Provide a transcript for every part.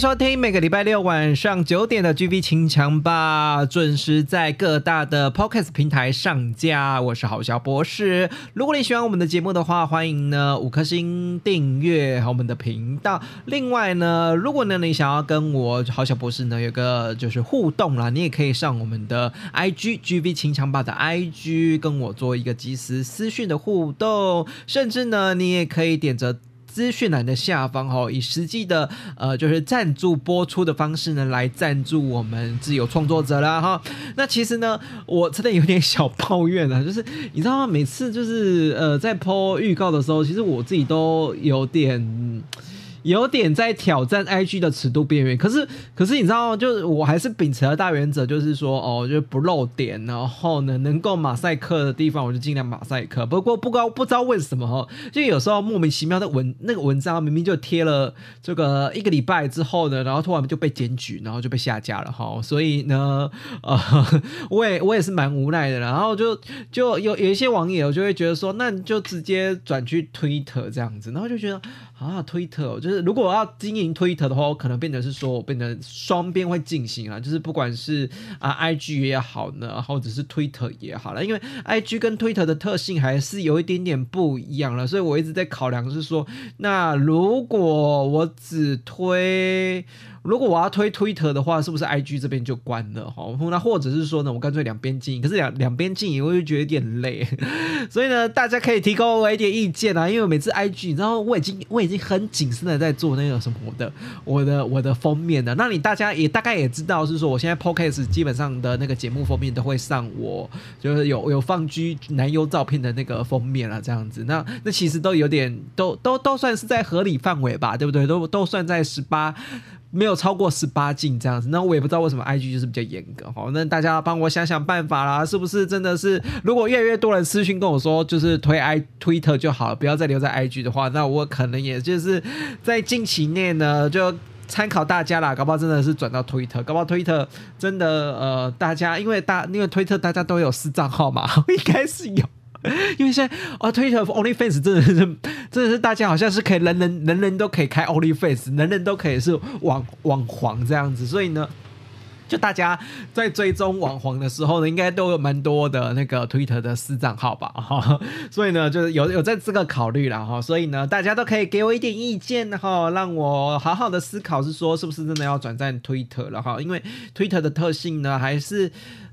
收听每个礼拜六晚上九点的 GB 清枪吧，准时在各大的 Podcast 平台上架。我是郝小博士。如果你喜欢我们的节目的话，欢迎呢五颗星订阅我们的频道。另外呢，如果呢你想要跟我郝小博士呢有个就是互动啦，你也可以上我们的 IG GB 清枪吧的 IG 跟我做一个即时私讯的互动，甚至呢你也可以点着。资讯栏的下方哈，以实际的呃就是赞助播出的方式呢，来赞助我们自由创作者啦哈。那其实呢，我真的有点小抱怨啊，就是你知道吗？每次就是呃在播预告的时候，其实我自己都有点。有点在挑战 IG 的尺度边缘，可是可是你知道，就是我还是秉持了大原则，就是说哦，就不漏点，然后呢，能够马赛克的地方我就尽量马赛克。不过不高不知道为什么哈，就有时候莫名其妙的文那个文章明明就贴了这个一个礼拜之后呢，然后突然就被检举，然后就被下架了哈。所以呢，呃，我也我也是蛮无奈的，然后就就有有一些网友就会觉得说，那你就直接转去推特这样子，然后就觉得。啊，推特就是如果我要经营推特的话，我可能变成是说我变成双边会进行啊，就是不管是啊 IG 也好呢，或者是推特也好了，因为 IG 跟推特的特性还是有一点点不一样了，所以我一直在考量是说，那如果我只推。如果我要推 Twitter 的话，是不是 IG 这边就关了哈？那或者是说呢，我干脆两边经营，可是两两边经营我就觉得有点累，所以呢，大家可以提供我一点意见啊。因为每次 IG，你知道我已经我已经很谨慎的在做那个什么的我的我的封面的。那你大家也大概也知道是说，我现在 Podcast 基本上的那个节目封面都会上我就是有有放居男优照片的那个封面了，这样子。那那其实都有点都都都算是在合理范围吧，对不对？都都算在十八。没有超过十八禁这样子，那我也不知道为什么 IG 就是比较严格哈。那大家帮我想想办法啦，是不是真的是如果越来越多人私讯跟我说，就是推 i Twitter 就好了，不要再留在 IG 的话，那我可能也就是在近期内呢，就参考大家啦，搞不好真的是转到 Twitter，搞不好 Twitter 真的呃，大家因为大因为推特大家都有私账号嘛，应该是有。因为现在啊，Twitter OnlyFans 真的是，真的是大家好像是可以人人人人都可以开 OnlyFans，人人都可以是网网黄这样子，所以呢，就大家在追踪网黄的时候呢，应该都有蛮多的那个 Twitter 的私账号吧，哈，所以呢，就是有有在这个考虑了哈，所以呢，大家都可以给我一点意见哈，让我好好的思考，是说是不是真的要转战 Twitter 了哈，因为 Twitter 的特性呢，还是。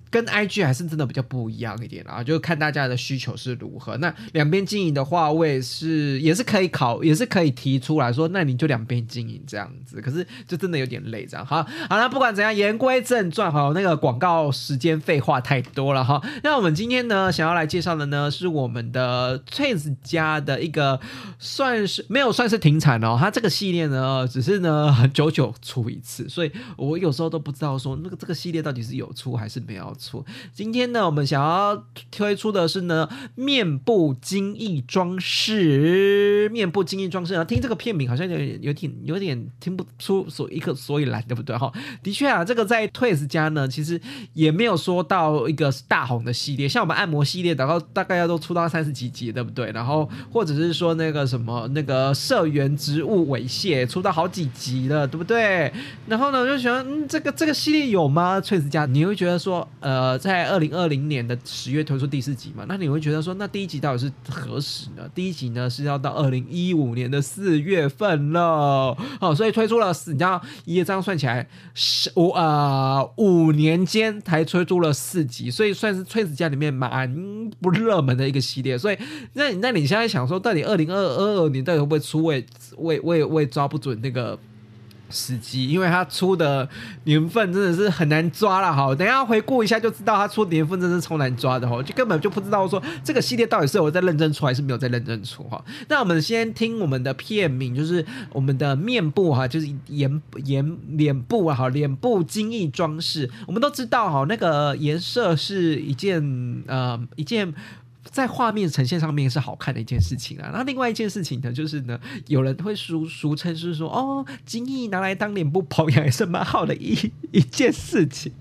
跟 IG 还是真的比较不一样一点啊，就看大家的需求是如何。那两边经营的话，我也是也是可以考，也是可以提出来说，那你就两边经营这样子。可是就真的有点累这样。好，好了，不管怎样，言归正传哈，那个广告时间废话太多了哈。那我们今天呢，想要来介绍的呢，是我们的 Twins 家的一个算是没有算是停产哦，它这个系列呢，只是呢很久久出一次，所以我有时候都不知道说那个这个系列到底是有出还是没有。错，今天呢，我们想要推出的是呢，面部精益装饰，面部精益装饰啊，听这个片名好像有点有点有点听不出所一个所以然，对不对哈？的确啊，这个在 Twist 家呢，其实也没有说到一个大红的系列，像我们按摩系列，然后大概要都出到三十几集，对不对？然后或者是说那个什么那个社员植物猥亵，出到好几集了，对不对？然后呢，我就喜欢嗯，这个这个系列有吗？Twist 家你会觉得说。呃，在二零二零年的十月推出第四集嘛，那你会觉得说，那第一集到底是何时呢？第一集呢是要到二零一五年的四月份了，哦，所以推出了，你知道，一这样算起来，十五呃五年间才推出了四集，所以算是崔子家里面蛮不热门的一个系列。所以，那那你现在想说，到底二零二二年到底会不会出？我也我也我也抓不准那个。时机，因为它出的年份真的是很难抓了哈。等下回顾一下就知道，它出年份真是超难抓的哈，就根本就不知道说这个系列到底是有在认真出还是没有在认真出哈。那我们先听我们的片名，就是我们的面部哈，就是颜颜脸部啊，哈，脸部精益装饰。我们都知道哈，那个颜色是一件呃一件。在画面呈现上面是好看的一件事情啊，那另外一件事情呢，就是呢，有人会俗俗称是说，哦，精益拿来当脸部保养也是蛮好的一 一件事情。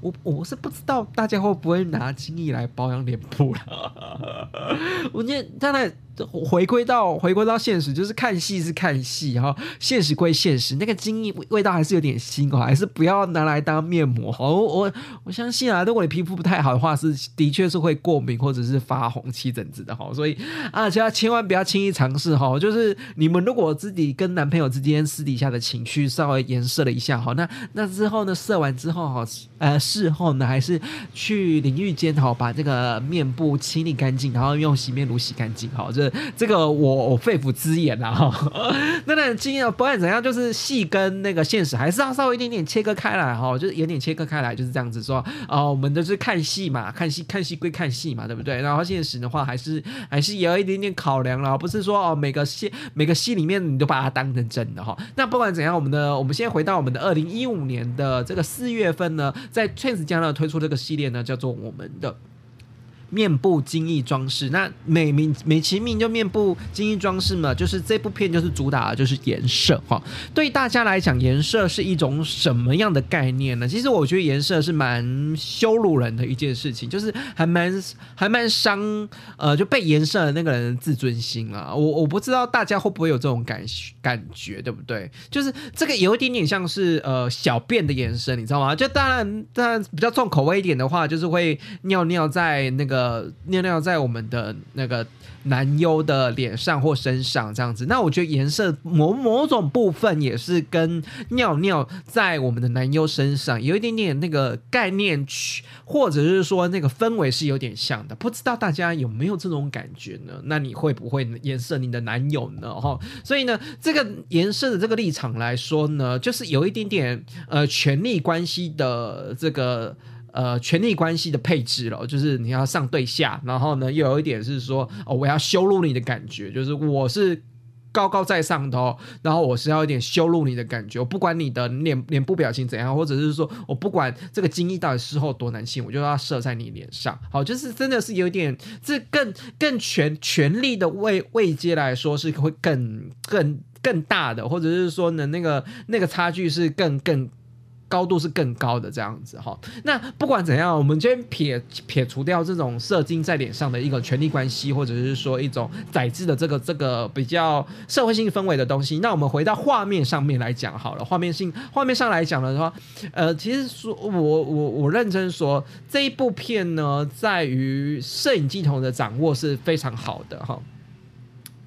我我是不知道大家会不会拿精益来保养脸部了。我念当然。回归到回归到现实，就是看戏是看戏哈，现实归现实，那个精益味道还是有点腥哦，还是不要拿来当面膜哦。我我相信啊，如果你皮肤不太好的话，是的确是会过敏或者是发红漆疹子的哈。所以啊，大家千万不要轻易尝试哈。就是你们如果自己跟男朋友之间私底下的情绪稍微颜色了一下哈，那那之后呢，射完之后哈，呃，事后呢还是去淋浴间哈，把这个面部清理干净，然后用洗面乳洗干净哈，这。这个我我肺腑之言呐哈，那那经验不管怎样，就是戏跟那个现实还是要稍微一点点切割开来哈，就是有点切割开来，就是这样子说啊，我们都是看戏嘛，看戏看戏归看戏嘛，对不对？然后现实的话，还是还是有一点点考量了，不是说哦每个戏每个戏里面你都把它当成真的哈。那不管怎样，我们的我们先回到我们的二零一五年的这个四月份呢，在 Trans 家呢推出这个系列呢，叫做我们的。面部精益装饰，那美名美其名就面部精益装饰嘛，就是这部片就是主打的就是颜色哈。对大家来讲，颜色是一种什么样的概念呢？其实我觉得颜色是蛮羞辱人的一件事情，就是还蛮还蛮伤呃就被颜色的那个人的自尊心啊。我我不知道大家会不会有这种感感觉，对不对？就是这个有一点点像是呃小便的颜色，你知道吗？就当然当然比较重口味一点的话，就是会尿尿在那个。呃，尿尿在我们的那个男优的脸上或身上这样子，那我觉得颜色某某种部分也是跟尿尿在我们的男优身上有一点点那个概念，或者是说那个氛围是有点像的。不知道大家有没有这种感觉呢？那你会不会颜色你的男友呢？哈，所以呢，这个颜色的这个立场来说呢，就是有一点点呃权力关系的这个。呃，权力关系的配置了，就是你要上对下，然后呢，又有一点是说，哦，我要羞辱你的感觉，就是我是高高在上的哦，然后我是要一点羞辱你的感觉，我不管你的脸脸部表情怎样，或者是说我不管这个精液到底事后多难听，我就要射在你脸上，好，就是真的是有点，这更更权权力的位位阶来说是会更更更大的，或者是说呢，那个那个差距是更更。高度是更高的这样子哈，那不管怎样，我们先撇撇除掉这种射精在脸上的一个权力关系，或者是说一种宰制的这个这个比较社会性氛围的东西。那我们回到画面上面来讲好了，画面性画面上来讲的话，呃，其实说我我我认真说，这一部片呢，在于摄影镜头的掌握是非常好的哈。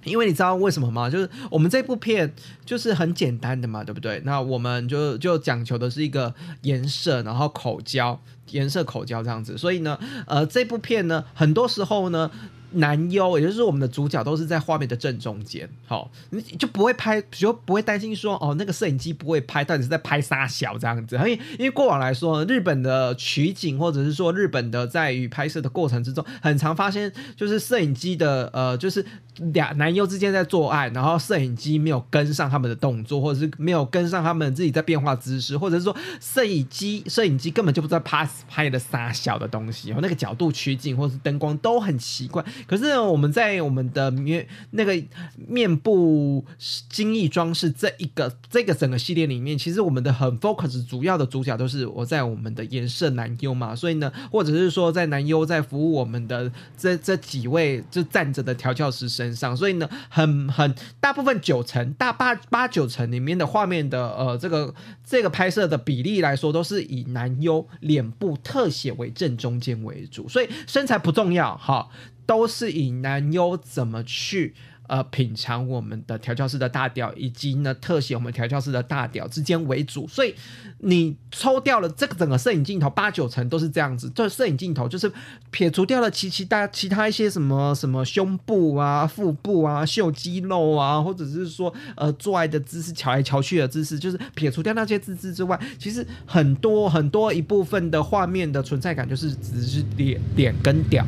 因为你知道为什么吗？就是我们这部片就是很简单的嘛，对不对？那我们就就讲求的是一个颜色，然后口交，颜色口交这样子。所以呢，呃，这部片呢，很多时候呢。男优，也就是我们的主角，都是在画面的正中间，好，你就不会拍，就不会担心说，哦，那个摄影机不会拍，到底是在拍啥小这样子。因为因为过往来说，日本的取景，或者是说日本的在于拍摄的过程之中，很常发现就是摄影机的，呃，就是俩男优之间在做爱，然后摄影机没有跟上他们的动作，或者是没有跟上他们自己在变化姿势，或者是说摄影机摄影机根本就不知道拍拍的啥小的东西，然后那个角度取景或者是灯光都很奇怪。可是我们在我们的面那个面部精益装饰这一个这个整个系列里面，其实我们的很 focus 主要的主角都是我在我们的颜色男优嘛，所以呢，或者是说在男优在服务我们的这这几位就站着的调教师身上，所以呢，很很大部分九成大八八九成里面的画面的呃这个这个拍摄的比例来说，都是以男优脸部特写为正中间为主，所以身材不重要哈。都是以男优怎么去呃品尝我们的调教师的大屌，以及呢特写我们调教师的大屌之间为主。所以你抽掉了这个整个摄影镜头八九成都是这样子，这摄影镜头就是撇除掉了其其他其他一些什么什么胸部啊、腹部啊、秀肌肉啊，或者是说呃做爱的姿势、瞧来瞧去的姿势，就是撇除掉那些姿势之外，其实很多很多一部分的画面的存在感就是只是脸脸跟屌。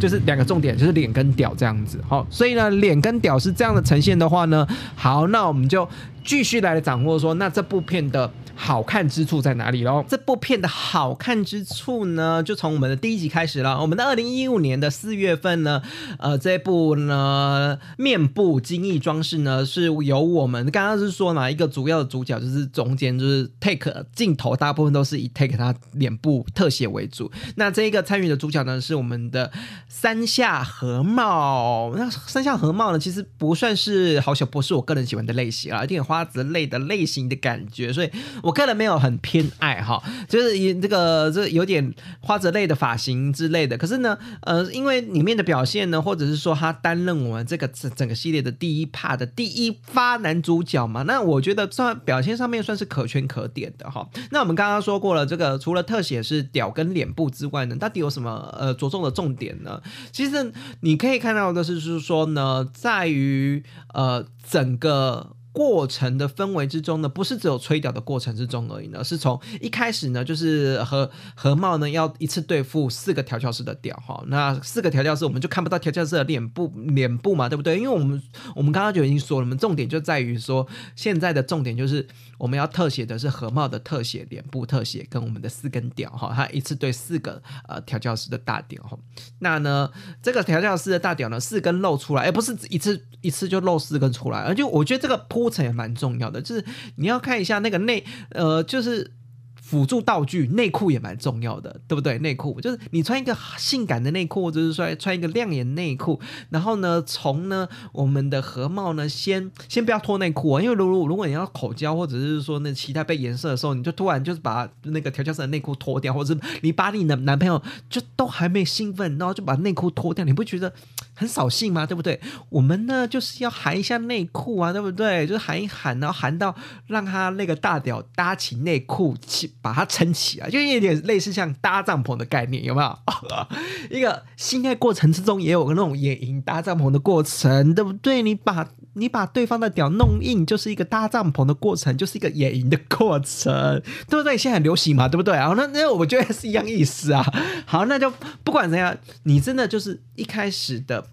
就是两个重点，就是脸跟屌这样子，好，所以呢，脸跟屌是这样的呈现的话呢，好，那我们就继续来掌握说，那这部片的。好看之处在哪里喽？这部片的好看之处呢，就从我们的第一集开始了。我们的二零一五年的四月份呢，呃，这部呢面部精益装饰呢，是由我们刚刚是说哪一个主要的主角，就是中间就是 take 镜头，大部分都是以 take 他脸部特写为主。那这一个参与的主角呢，是我们的三下和茂。那三下和茂呢，其实不算是好小波，是我个人喜欢的类型啊，有点花子类的类型的感觉，所以。我个人没有很偏爱哈，就是以这个这有点花泽类的发型之类的。可是呢，呃，因为里面的表现呢，或者是说他担任我们这个整整个系列的第一 part 的第一发男主角嘛，那我觉得算表现上面算是可圈可点的哈。那我们刚刚说过了，这个除了特写是屌跟脸部之外呢，到底有什么呃着重的重点呢？其实你可以看到的是，就是说呢，在于呃整个。过程的氛围之中呢，不是只有吹屌的过程之中而已呢，是从一开始呢，就是和和茂呢要一次对付四个调教师的屌哈，那四个调教师我们就看不到调教师的脸部脸部嘛，对不对？因为我们我们刚刚就已经说了，我们重点就在于说，现在的重点就是我们要特写的是和茂的特写脸部特写跟我们的四根屌哈，他一次对四个呃调教师的大屌哈，那呢这个调教师的大屌呢四根露出来，哎，不是一次一次就露四根出来，而且我觉得这个铺。过程也蛮重要的，就是你要看一下那个内，呃，就是。辅助道具内裤也蛮重要的，对不对？内裤就是你穿一个性感的内裤，或者是说穿一个亮眼内裤，然后呢，从呢我们的合帽呢，先先不要脱内裤啊，因为如如如果你要口交或者是说那其他被颜色的时候，你就突然就是把那个调教师的内裤脱掉，或者是你把你的男朋友就都还没兴奋，然后就把内裤脱掉，你不觉得很扫兴嘛？对不对？我们呢就是要含一下内裤啊，对不对？就是含一含，然后含到让他那个大屌搭起内裤去。把它撑起来，就有点类似像搭帐篷的概念，有没有？一个性爱过程之中也有个那种野营搭帐篷的过程，对不对？你把你把对方的屌弄硬，就是一个搭帐篷的过程，就是一个野营的过程，对不对？现在很流行嘛，对不对？然后那那我觉得是一样意思啊。好，那就不管怎样，你真的就是一开始的。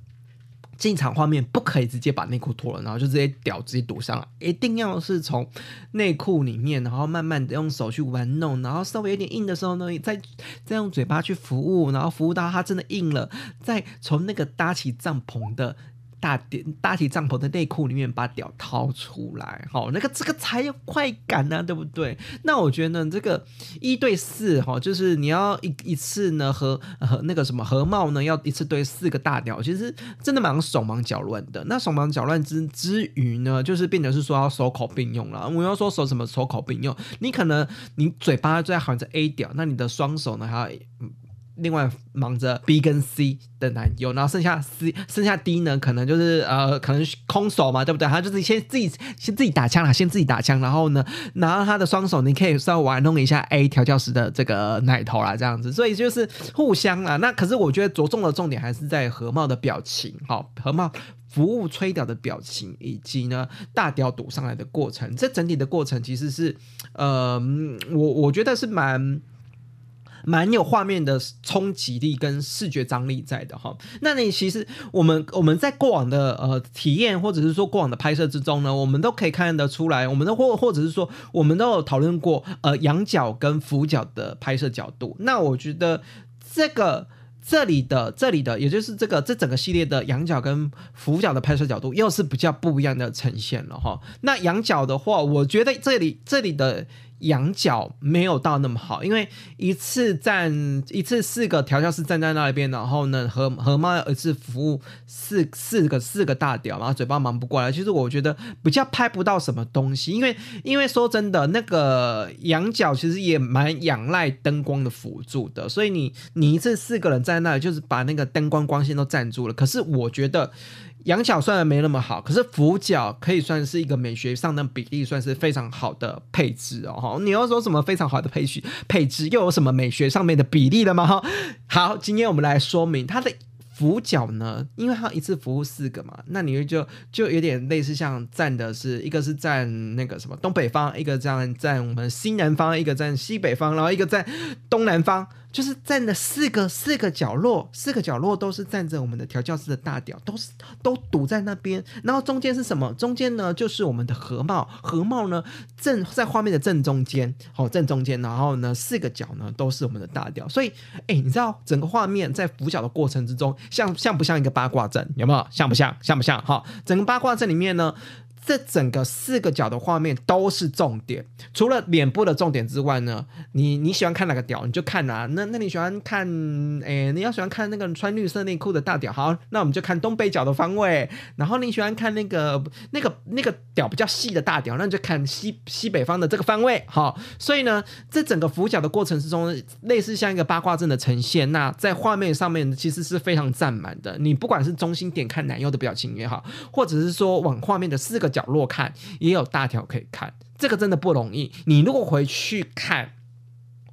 进场画面不可以直接把内裤脱了，然后就直接屌直接堵上了，一定要是从内裤里面，然后慢慢的用手去玩弄，然后稍微有点硬的时候呢，再再用嘴巴去服务，然后服务到它真的硬了，再从那个搭起帐篷的。大点搭起帐篷的内裤里面把屌掏出来，好，那个这个才有快感呢，对不对？那我觉得呢，这个一对四哈，就是你要一一次呢和和那个什么和帽呢，要一次对四个大屌，其实真的蛮手忙脚乱的。那手忙脚乱之之余呢，就是变成是说要手口并用了。我要说手什么手口并用，你可能你嘴巴在含着 A 屌，那你的双手呢还要。另外忙着 B 跟 C 的男友，然后剩下 C 剩下 D 呢，可能就是呃，可能空手嘛，对不对？他就是先自己先自己打枪啦，先自己打枪，然后呢，拿他的双手，你可以稍微玩弄一下 A 调教师的这个奶头啦，这样子，所以就是互相啦。那可是我觉得着重的重点还是在何茂的表情，好，何茂服务吹屌的表情，以及呢大屌堵上来的过程，这整体的过程其实是呃，我我觉得是蛮。蛮有画面的冲击力跟视觉张力在的哈，那你其实我们我们在过往的呃体验或者是说过往的拍摄之中呢，我们都可以看得出来，我们都或或者是说我们都有讨论过呃仰角跟俯角的拍摄角度。那我觉得这个这里的这里的，也就是这个这整个系列的仰角跟俯角的拍摄角度，又是比较不一样的呈现了哈。那仰角的话，我觉得这里这里的。仰角没有到那么好，因为一次站一次四个调教师站在那边，然后呢，和和猫一次服务四四个四个大屌，然后嘴巴忙不过来。其实我觉得比较拍不到什么东西，因为 因为说真的，那个仰角其实也蛮仰赖灯光的辅助的，所以你你一次四个人在那里，就是把那个灯光光线都占住了。可是我觉得。仰角虽然没那么好，可是俯角可以算是一个美学上的比例，算是非常好的配置哦。哈，你要说什么非常好的配序配置，又有什么美学上面的比例了吗？哈，好，今天我们来说明它的俯角呢，因为它一次服务四个嘛，那你就就有点类似像站的是一个是站那个什么东北方，一个站站我们西南方，一个站西北方，然后一个在东南方。就是站的四个四个角落，四个角落都是站着我们的调教师的大屌，都是都堵在那边。然后中间是什么？中间呢就是我们的河帽，河帽呢正在画面的正中间，好正中间。然后呢四个角呢都是我们的大屌。所以，哎，你知道整个画面在俯角的过程之中，像像不像一个八卦阵？有没有？像不像？像不像？哈，整个八卦阵里面呢。这整个四个角的画面都是重点，除了脸部的重点之外呢，你你喜欢看哪个屌你就看哪。那那你喜欢看，诶，你要喜欢看那个穿绿色内裤的大屌，好，那我们就看东北角的方位。然后你喜欢看那个那个那个屌比较细的大屌，那你就看西西北方的这个方位。好，所以呢，这整个俯角的过程之中，类似像一个八卦阵的呈现。那在画面上面其实是非常占满的。你不管是中心点看男优的表情也好，或者是说往画面的四个。角落看也有大条可以看，这个真的不容易。你如果回去看。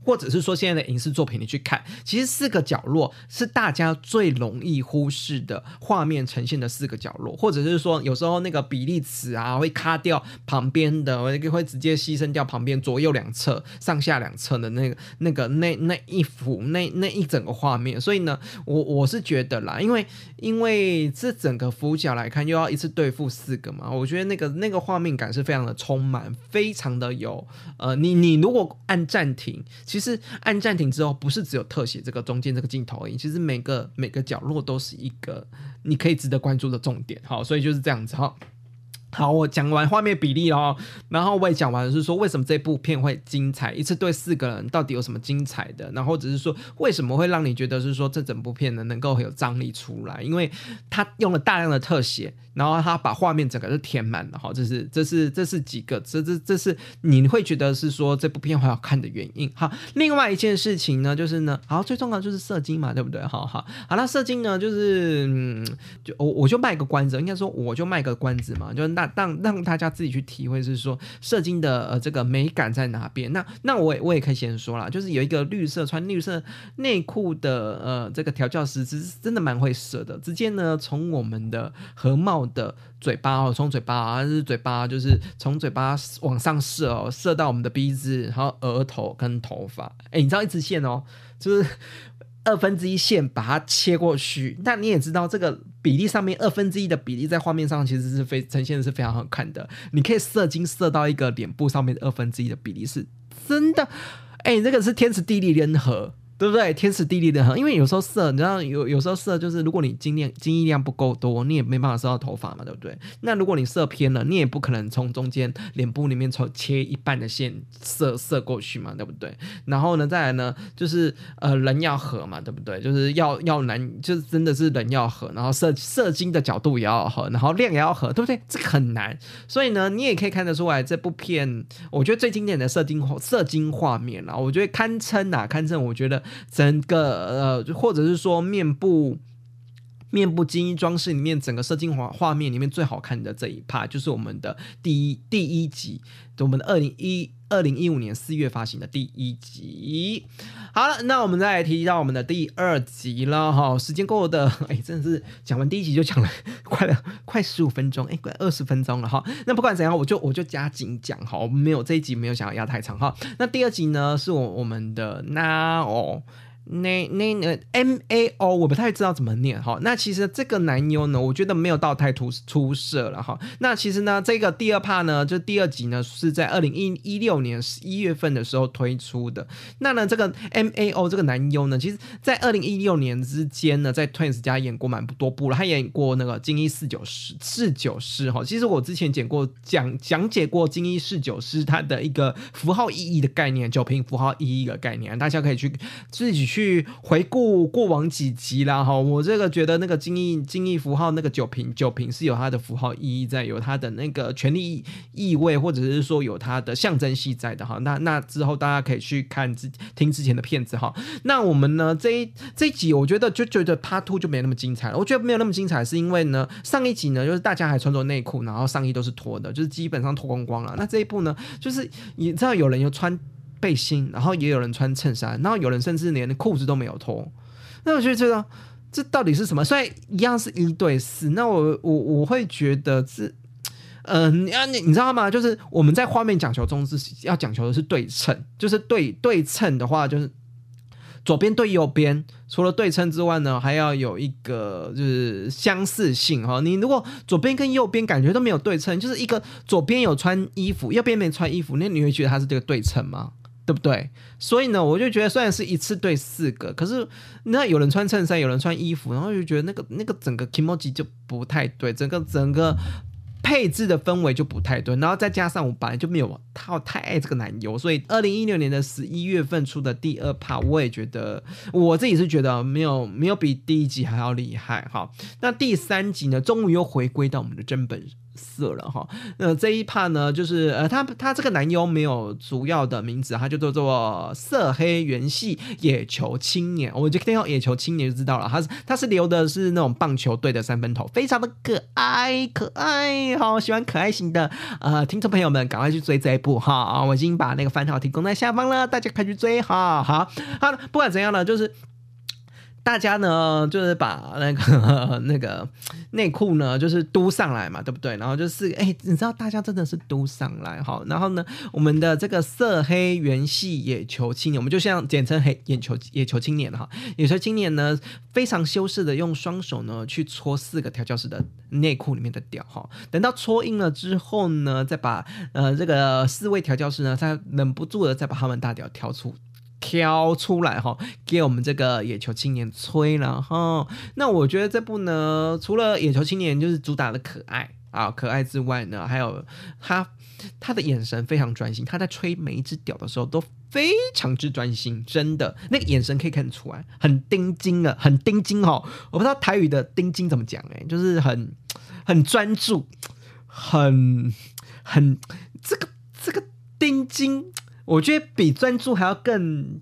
或者是说现在的影视作品，你去看，其实四个角落是大家最容易忽视的画面呈现的四个角落，或者是说有时候那个比例尺啊会卡掉旁边的，会直接牺牲掉旁边左右两侧、上下两侧的那个那个那那一幅那那一整个画面。所以呢，我我是觉得啦，因为因为这整个俯角来看，又要一次对付四个嘛，我觉得那个那个画面感是非常的充满，非常的有呃，你你如果按暂停。其实按暂停之后，不是只有特写这个中间这个镜头而已，其实每个每个角落都是一个你可以值得关注的重点。好，所以就是这样子哈。好，我讲完画面比例哦，然后我也讲完了，是说为什么这部片会精彩，一次对四个人到底有什么精彩的，然后只是说为什么会让你觉得是说这整部片呢能够有张力出来，因为他用了大量的特写，然后他把画面整个是填满了哈，这是这是这是几个，这这这是你会觉得是说这部片很好看的原因哈。另外一件事情呢，就是呢，好最重要就是射精嘛，对不对？好好好，那射精呢，就是嗯，就我我就卖个关子，应该说我就卖个关子嘛，就是那。让让大家自己去体会，是说射精的呃这个美感在哪边？那那我也我也可以先说了，就是有一个绿色穿绿色内裤的呃这个调教师，其实真的蛮会射的。直接呢从我们的河帽的嘴巴哦，从嘴巴啊是嘴巴，就是从嘴巴往上射哦，射到我们的鼻子，然后额头跟头发。哎，你知道一直线哦，就是。二分之一线把它切过去，那你也知道这个比例上面二分之一的比例在画面上其实是非呈现的是非常好看的。你可以射精射到一个脸部上面二分之一的比例是真的，哎，这个是天时地利人和。对不对？天时地利的很，因为有时候射，你知道有有时候射就是，如果你精量精液量不够多，你也没办法射到头发嘛，对不对？那如果你射偏了，你也不可能从中间脸部里面从切一半的线射射过去嘛，对不对？然后呢，再来呢，就是呃人要合嘛，对不对？就是要要难，就是真的是人要合，然后射射精的角度也要合，然后量也要合，对不对？这个很难，所以呢，你也可以看得出来，这部片我觉得最经典的射精射精画面啊，我觉得堪称啊，堪称，我觉得。整个呃，或者是说面部面部精英装饰里面，整个射精画画面里面最好看的这一趴就是我们的第一第一集，我们的二零一二零一五年四月发行的第一集。好了，那我们再来提到我们的第二集了哈。时间过的，哎，真的是讲完第一集就讲了快了快十五分钟，哎，快二十分钟了哈。那不管怎样，我就我就加紧讲哈，我们没有这一集没有想要压太长哈。那第二集呢，是我我们的 Now。那那呃 M A O 我不太知道怎么念哈。那其实这个男优呢，我觉得没有到太突出色了哈。那其实呢，这个第二 part 呢，就第二集呢，是在二零一一六年十一月份的时候推出的。那呢，这个 M A O 这个男优呢，其实在二零一六年之间呢，在 Twins 家演过蛮多部了。他演过那个《金一四九师》四九师哈。其实我之前讲过讲讲解过《金一四九师》它的一个符号意义的概念，酒瓶符号意义的概念，大家可以去自己去。去回顾过往几集啦，哈，我这个觉得那个金翼金翼符号那个酒瓶酒瓶是有它的符号意义在，有它的那个权力意味，或者是说有它的象征系在的哈。那那之后大家可以去看之听之前的片子哈。那我们呢这一这一集我觉得就觉得 Part Two 就没那么精彩了。我觉得没有那么精彩，是因为呢上一集呢就是大家还穿着内裤，然后上衣都是脱的，就是基本上脱光光了。那这一部呢就是你知道有人又穿。背心，然后也有人穿衬衫，然后有人甚至连裤子都没有脱。那我就觉得这到底是什么？虽然一样是一对四，那我我我会觉得是，嗯，你你你知道吗？就是我们在画面讲求中是要讲求的是对称，就是对对称的话，就是左边对右边，除了对称之外呢，还要有一个就是相似性哈。你如果左边跟右边感觉都没有对称，就是一个左边有穿衣服，右边没穿衣服，那你会觉得它是这个对称吗？对不对？所以呢，我就觉得虽然是一次对四个，可是那有人穿衬衫，有人穿衣服，然后就觉得那个那个整个 emoji 就不太对，整个整个配置的氛围就不太对。然后再加上我本来就没有太太爱这个男优，所以二零一六年的十一月份出的第二 part，我也觉得我自己是觉得没有没有比第一集还要厉害哈。那第三集呢，终于又回归到我们的真本。色了哈，那这一趴呢，就是呃，他他这个男优没有主要的名字，他就叫做色黑原系野球青年，我就听到野球青年就知道了，他是他是留的是那种棒球队的三分头，非常的可爱可爱，好喜欢可爱型的呃听众朋友们，赶快去追这一部哈，我已经把那个番号提供在下方了，大家快去追哈，好。好，不管怎样呢，就是。大家呢，就是把那个那个内裤呢，就是嘟上来嘛，对不对？然后就是，哎，你知道，大家真的是嘟上来哈。然后呢，我们的这个色黑原系野球青年，我们就像简称黑眼球野球青年哈。野球青年呢，非常修饰的用双手呢去搓四个调教师的内裤里面的屌哈。等到搓硬了之后呢，再把呃这个四位调教师呢，他忍不住的再把他们大屌挑出。挑出来哈，给我们这个野球青年吹了哈。那我觉得这部呢，除了野球青年就是主打的可爱啊，可爱之外呢，还有他他的眼神非常专心，他在吹每一只屌的时候都非常之专心，真的那个眼神可以看得出来，很盯睛的，很盯睛哈。我不知道台语的盯睛怎么讲哎，就是很很专注，很很这个这个盯睛。我觉得比专注还要更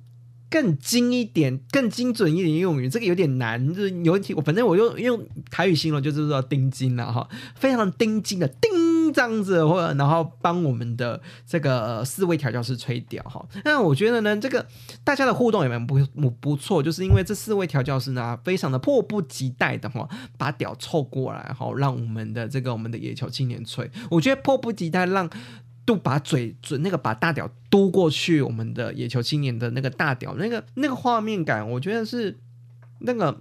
更精一点、更精准一点用语，这个有点难，就是有题。我反正我用用台语形容，就是说钉金了哈，非常钉金的钉这样子，或然后帮我们的这个四位调教师吹掉哈。那我觉得呢，这个大家的互动也蛮不不不错，就是因为这四位调教师呢，非常的迫不及待的哈，把屌凑过来哈，让我们的这个我们的野球青年吹。我觉得迫不及待让。就把嘴嘴那个把大屌嘟过去，我们的野球青年的那个大屌，那个那个画面感，我觉得是那个。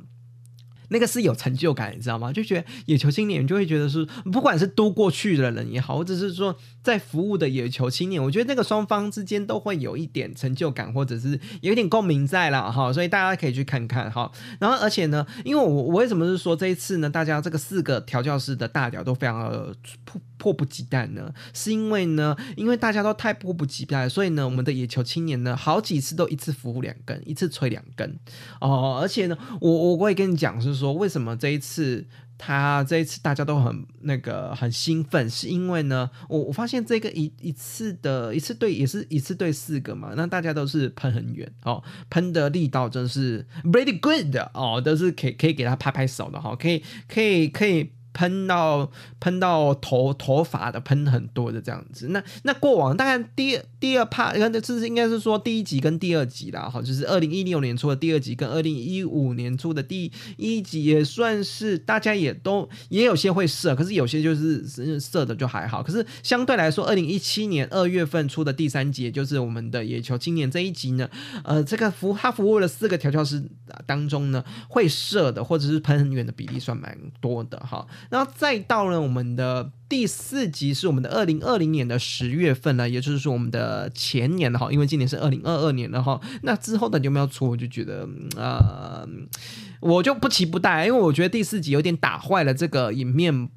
那个是有成就感，你知道吗？就觉得野球青年就会觉得是，不管是都过去的人也好，或者是说在服务的野球青年，我觉得那个双方之间都会有一点成就感，或者是有一点共鸣在了哈，所以大家可以去看看哈。然后而且呢，因为我我为什么是说这一次呢？大家这个四个调教师的大屌都非常的迫迫不及待呢？是因为呢，因为大家都太迫不及待，所以呢，我们的野球青年呢，好几次都一次服务两根，一次吹两根哦。而且呢，我我我也跟你讲是。说为什么这一次他这一次大家都很那个很兴奋，是因为呢，我我发现这个一一次的一次对也是一次对四个嘛，那大家都是喷很远哦，喷的力道真是 pretty good 哦，都是可以可以给他拍拍手的哈，可以可以可以喷到喷到头头发的喷很多的这样子。那那过往大概第第二 part，这是应该是说第一集跟第二集啦，哈，就是二零一六年出的第二集跟二零一五年出的第一集，也算是大家也都也有些会射，可是有些就是射的就还好。可是相对来说，二零一七年二月份出的第三集，就是我们的野球青年这一集呢，呃，这个服他服务了四个调教师当中呢，会射的或者是喷很远的比例算蛮多的哈。然后再到了我们的第四集，是我们的二零二零年的十月份呢，也就是说我们的前年了哈，因为今年是二零二二年了哈。那之后的有没有出，我就觉得呃，我就不期不待，因为我觉得第四集有点打坏了这个影面。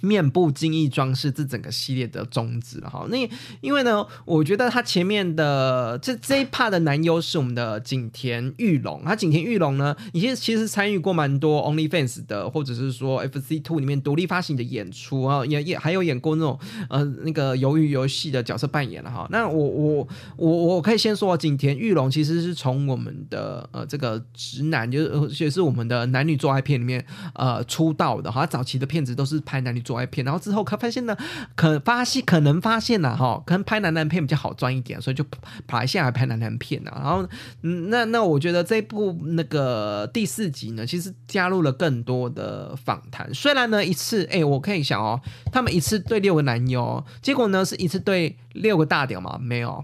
面部精益装饰这整个系列的宗旨了哈，那因为呢，我觉得他前面的这这一 part 的男优是我们的景田玉龙，他景田玉龙呢，已经其实参与过蛮多 OnlyFans 的，或者是说 FC Two 里面独立发行的演出啊，也也还有演过那种呃那个鱿鱼游戏的角色扮演了哈。那我我我我可以先说景田玉龙其实是从我们的呃这个直男，就是而且是我们的男女做爱片里面呃出道的哈，早期的片子都是拍男女。做爱片，然后之后可发现呢，可发现可能发现了哈，可能拍男男片比较好赚一点，所以就跑来现在拍男男片了。然后，嗯，那那我觉得这部那个第四集呢，其实加入了更多的访谈。虽然呢一次，哎，我可以想哦，他们一次对六个男优，结果呢是一次对六个大屌吗？没有。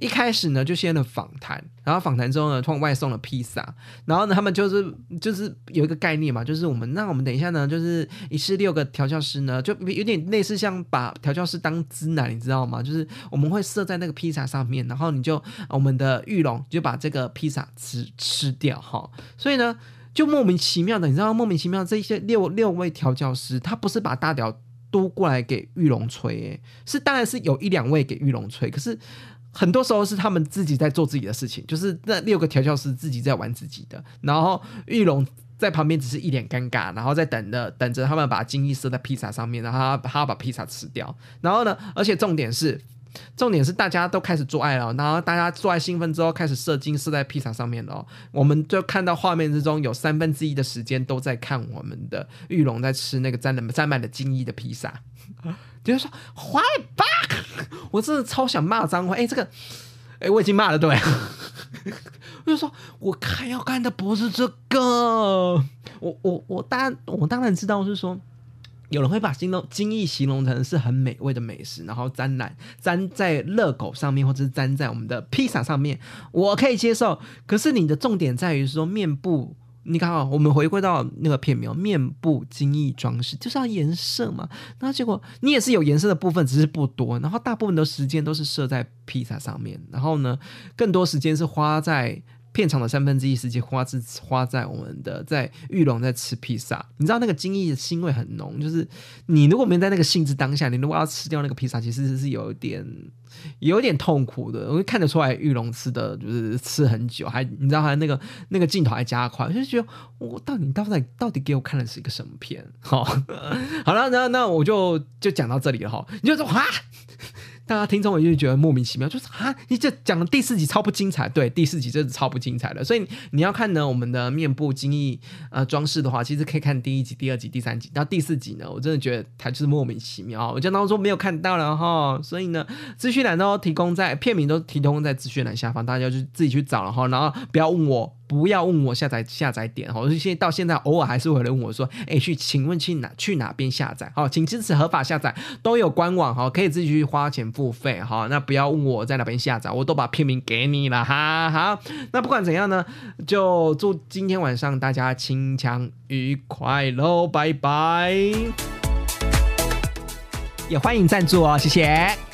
一开始呢，就先了访谈，然后访谈之后呢，突然外送了披萨，然后呢，他们就是就是有一个概念嘛，就是我们那我们等一下呢，就是一次六个调教师呢，就有点类似像把调教师当资奶，你知道吗？就是我们会设在那个披萨上面，然后你就我们的玉龙就把这个披萨吃吃掉哈，所以呢，就莫名其妙的，你知道莫名其妙这些六六位调教师，他不是把大屌都过来给玉龙吹，是当然是有一两位给玉龙吹，可是。很多时候是他们自己在做自己的事情，就是那六个调教师自己在玩自己的，然后玉龙在旁边只是一脸尴尬，然后在等着等着他们把精力射在披萨上面，然后他他把披萨吃掉。然后呢，而且重点是，重点是大家都开始做爱了，然后大家做爱兴奋之后开始射精射在披萨上面了。我们就看到画面之中有三分之一的时间都在看我们的玉龙在吃那个沾了沾满了精液的披萨。就是说坏吧，我真的超想骂脏话。哎，这个，哎，我已经骂了，对。我就说，我看要看的不是这个。我我我当然我当然知道是说，有人会把形容精益形容成是很美味的美食，然后沾染沾在热狗上面，或者是沾在我们的披萨上面，我可以接受。可是你的重点在于说面部。你看啊，我们回归到那个片名，面部精益装饰就是要颜色嘛。那结果你也是有颜色的部分，只是不多。然后大部分的时间都是设在披萨上面，然后呢，更多时间是花在。片场的三分之一时间花是花在我们的在玉龙在吃披萨，你知道那个精益的腥味很浓，就是你如果没在那个性质当下，你如果要吃掉那个披萨，其实是有一点 有点痛苦的。我会看得出来玉龙吃的就是吃很久，还你知道还那个那个镜头还加快，就觉得我到底到底到底给我看的是一个什么片？好，好了，那那我就就讲到这里了哈，你就说啊。大家听众我就觉得莫名其妙，就是啊，你这讲的第四集超不精彩，对，第四集真的超不精彩的。所以你要看呢，我们的面部精益呃装饰的话，其实可以看第一集、第二集、第三集。到第四集呢，我真的觉得它就是莫名其妙，我就当说没有看到了哈。所以呢，资讯栏都提供在片名都提供在资讯栏下方，大家就自己去找了哈。然后不要问我。不要问我下载下载点哈，我现在到现在偶尔还是会有人问我说，哎，去请问去哪去哪边下载？好，请支持合法下载，都有官网哈，可以自己去花钱付费哈。那不要问我在哪边下载，我都把片名给你了哈。好，那不管怎样呢，就祝今天晚上大家清枪愉快喽，拜拜。也欢迎赞助哦，谢谢。